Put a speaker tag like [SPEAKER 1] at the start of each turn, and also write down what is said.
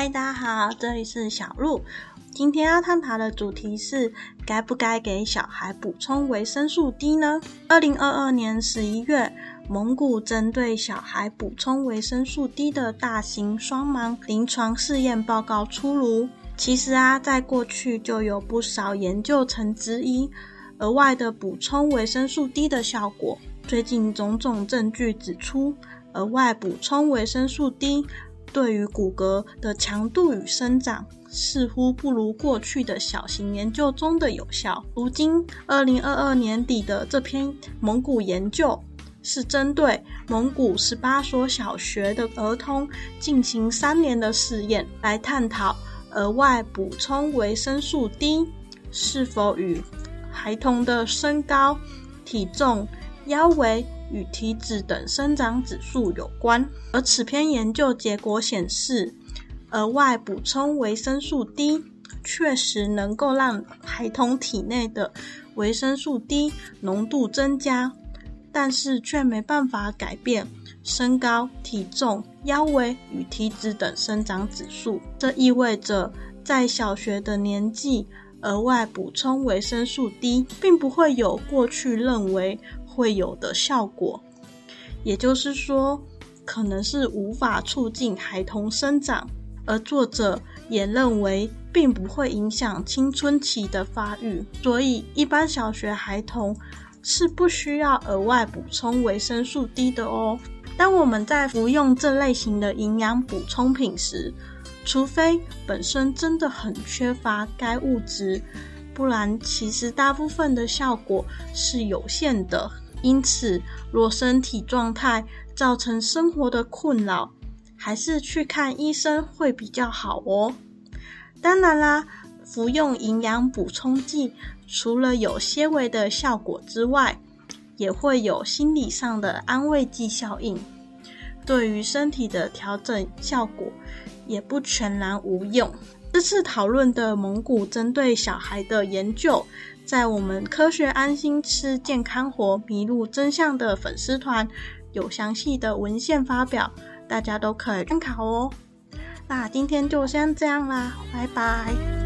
[SPEAKER 1] 嗨，大家好，这里是小鹿。今天要探讨的主题是该不该给小孩补充维生素 D 呢？二零二二年十一月，蒙古针对小孩补充维生素 D 的大型双盲临床试验报告出炉。其实啊，在过去就有不少研究曾质疑额外的补充维生素 D 的效果。最近种种证据指出，额外补充维生素 D 对于骨骼的强度与生长。似乎不如过去的小型研究中的有效。如今，二零二二年底的这篇蒙古研究是针对蒙古十八所小学的儿童进行三年的试验，来探讨额外补充维生素 D 是否与孩童的身高、体重、腰围与体脂等生长指数有关。而此篇研究结果显示。额外补充维生素 D 确实能够让孩童体内的维生素 D 浓度增加，但是却没办法改变身高、体重、腰围与体脂等生长指数。这意味着在小学的年纪，额外补充维生素 D 并不会有过去认为会有的效果。也就是说，可能是无法促进孩童生长。而作者也认为，并不会影响青春期的发育，所以一般小学孩童是不需要额外补充维生素 D 的哦。当我们在服用这类型的营养补充品时，除非本身真的很缺乏该物质，不然其实大部分的效果是有限的。因此，若身体状态造成生活的困扰，还是去看医生会比较好哦。当然啦，服用营养补充剂除了有些微的效果之外，也会有心理上的安慰剂效应，对于身体的调整效果也不全然无用。这次讨论的蒙古针对小孩的研究，在我们科学安心吃健康活迷路真相的粉丝团有详细的文献发表。大家都可以参考哦。那今天就先这样啦，拜拜。